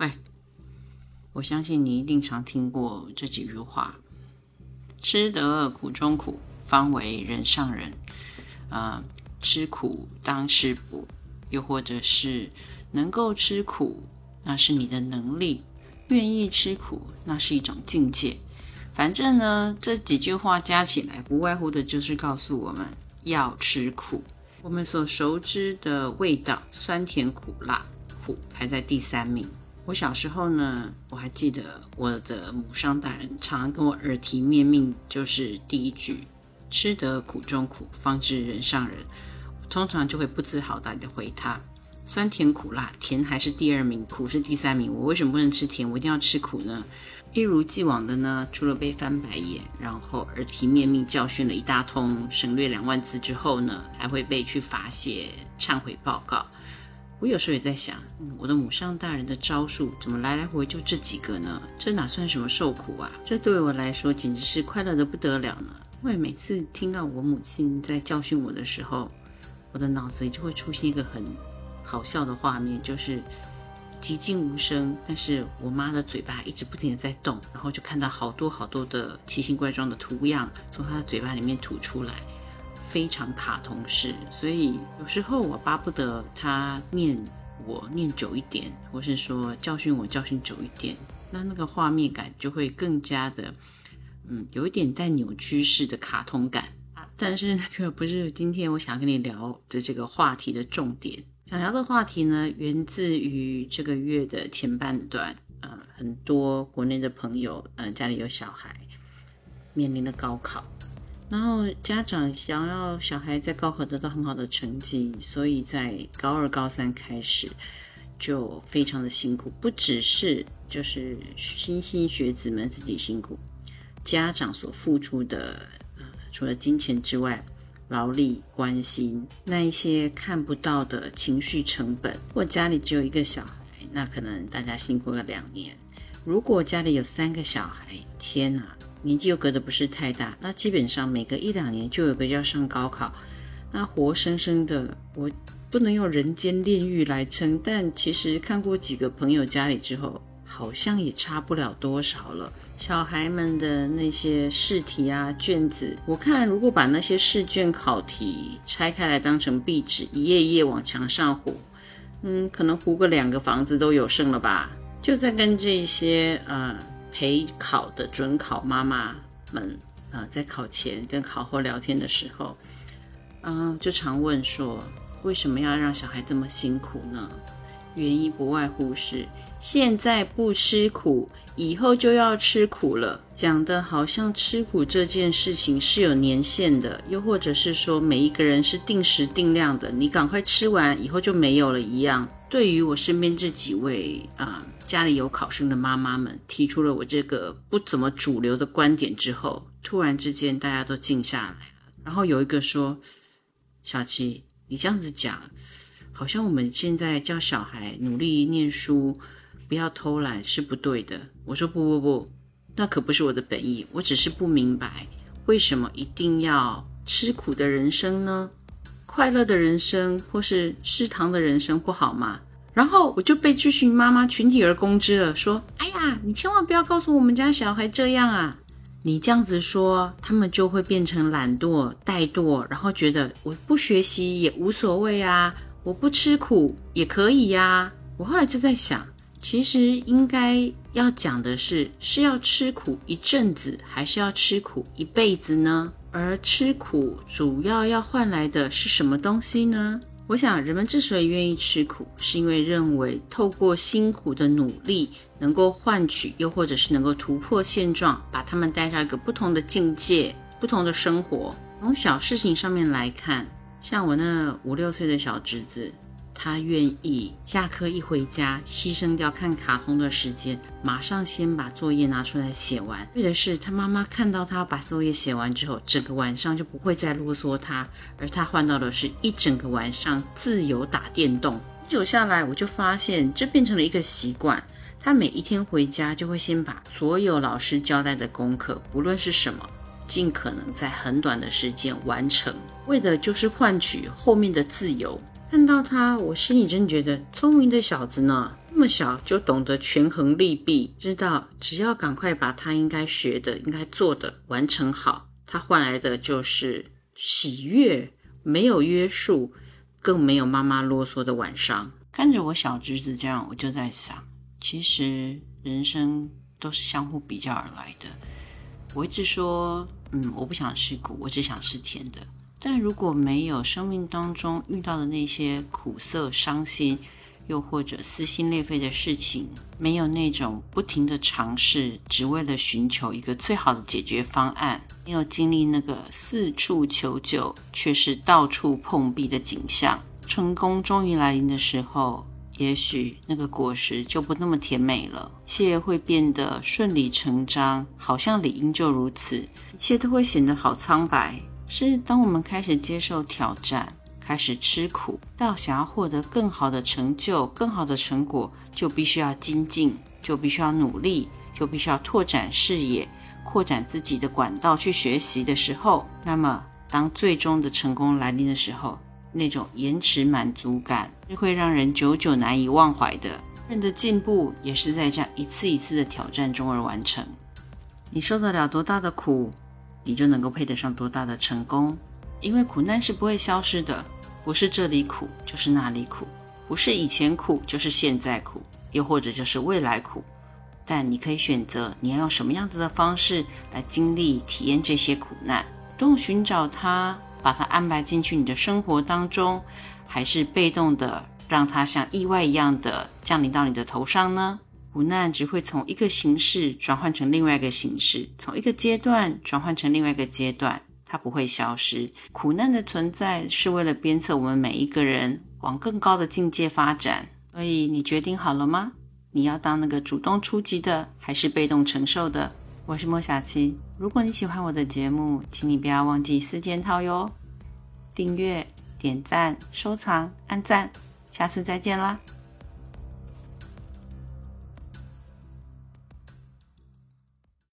喂，我相信你一定常听过这几句话：“吃得苦中苦，方为人上人。”啊，吃苦当吃补，又或者是能够吃苦，那是你的能力；愿意吃苦，那是一种境界。反正呢，这几句话加起来，不外乎的就是告诉我们要吃苦。我们所熟知的味道，酸甜苦辣，苦排在第三名。我小时候呢，我还记得我的母上大人常常跟我耳提面命，就是第一句“吃得苦中苦，方知人上人”。通常就会不知好歹的回他：“酸甜苦辣，甜还是第二名，苦是第三名。我为什么不能吃甜？我一定要吃苦呢？”一如既往的呢，除了被翻白眼，然后耳提面命教训了一大通，省略两万字之后呢，还会被去罚写忏悔报告。我有时候也在想，我的母上大人的招数怎么来来回就这几个呢？这哪算什么受苦啊？这对我来说简直是快乐的不得了呢！因为每次听到我母亲在教训我的时候，我的脑子里就会出现一个很好笑的画面，就是寂静无声，但是我妈的嘴巴一直不停的在动，然后就看到好多好多的奇形怪状的图样从她的嘴巴里面吐出来。非常卡通式，所以有时候我巴不得他念我念久一点，或是说教训我教训久一点，那那个画面感就会更加的，嗯，有一点带扭曲式的卡通感。但是那个不是今天我想跟你聊的这个话题的重点，想聊的话题呢，源自于这个月的前半段，呃，很多国内的朋友，嗯，家里有小孩，面临的高考。然后家长想要小孩在高考得到很好的成绩，所以在高二、高三开始就非常的辛苦，不只是就是新兴学子们自己辛苦，家长所付出的呃除了金钱之外，劳力、关心那一些看不到的情绪成本。如果家里只有一个小孩，那可能大家辛苦了两年；如果家里有三个小孩，天哪！年纪又隔得不是太大，那基本上每隔一两年就有个要上高考，那活生生的，我不能用人间炼狱来称，但其实看过几个朋友家里之后，好像也差不了多少了。小孩们的那些试题啊、卷子，我看如果把那些试卷考题拆开来当成壁纸，一页一页往墙上糊，嗯，可能糊个两个房子都有剩了吧。就在跟这些呃。陪考的准考妈妈们啊，在考前跟考后聊天的时候，嗯，就常问说，为什么要让小孩这么辛苦呢？原因不外乎是现在不吃苦，以后就要吃苦了。讲的好像吃苦这件事情是有年限的，又或者是说每一个人是定时定量的，你赶快吃完以后就没有了一样。对于我身边这几位啊，家里有考生的妈妈们，提出了我这个不怎么主流的观点之后，突然之间大家都静下来了。然后有一个说：“小七，你这样子讲，好像我们现在教小孩努力念书，不要偷懒是不对的。”我说：“不不不，那可不是我的本意。我只是不明白，为什么一定要吃苦的人生呢？”快乐的人生或是吃糖的人生不好吗？然后我就被这群妈妈群体而攻之了，说：“哎呀，你千万不要告诉我们家小孩这样啊！你这样子说，他们就会变成懒惰、怠惰，然后觉得我不学习也无所谓啊，我不吃苦也可以呀。”我后来就在想，其实应该要讲的是，是要吃苦一阵子，还是要吃苦一辈子呢？而吃苦主要要换来的是什么东西呢？我想，人们之所以愿意吃苦，是因为认为透过辛苦的努力，能够换取，又或者是能够突破现状，把他们带到一个不同的境界、不同的生活。从小事情上面来看，像我那五六岁的小侄子。他愿意下课一回家，牺牲掉看卡通的时间，马上先把作业拿出来写完。为的是他妈妈看到他把作业写完之后，整个晚上就不会再啰嗦他，而他换到的是一整个晚上自由打电动。久下来，我就发现这变成了一个习惯。他每一天回家就会先把所有老师交代的功课，不论是什么，尽可能在很短的时间完成，为的就是换取后面的自由。看到他，我心里真觉得聪明的小子呢。那么小就懂得权衡利弊，知道只要赶快把他应该学的、应该做的完成好，他换来的就是喜悦，没有约束，更没有妈妈啰嗦的晚上。看着我小侄子这样，我就在想，其实人生都是相互比较而来的。我一直说，嗯，我不想吃苦，我只想吃甜的。但如果没有生命当中遇到的那些苦涩、伤心，又或者撕心裂肺的事情，没有那种不停的尝试，只为了寻求一个最好的解决方案，没有经历那个四处求救却是到处碰壁的景象，成功终于来临的时候，也许那个果实就不那么甜美了，一切会变得顺理成章，好像理应就如此，一切都会显得好苍白。是当我们开始接受挑战，开始吃苦，到想要获得更好的成就、更好的成果，就必须要精进，就必须要努力，就必须要拓展视野、扩展自己的管道去学习的时候，那么当最终的成功来临的时候，那种延迟满足感是会让人久久难以忘怀的。人的进步也是在这样一次一次的挑战中而完成。你受得了多大的苦？你就能够配得上多大的成功，因为苦难是不会消失的，不是这里苦就是那里苦，不是以前苦就是现在苦，又或者就是未来苦。但你可以选择你要用什么样子的方式来经历、体验这些苦难，动寻找它，把它安排进去你的生活当中，还是被动的让它像意外一样的降临到你的头上呢？苦难只会从一个形式转换成另外一个形式，从一个阶段转换成另外一个阶段，它不会消失。苦难的存在是为了鞭策我们每一个人往更高的境界发展。所以，你决定好了吗？你要当那个主动出击的，还是被动承受的？我是莫小七。如果你喜欢我的节目，请你不要忘记四件套哟：订阅、点赞、收藏、按赞。下次再见啦！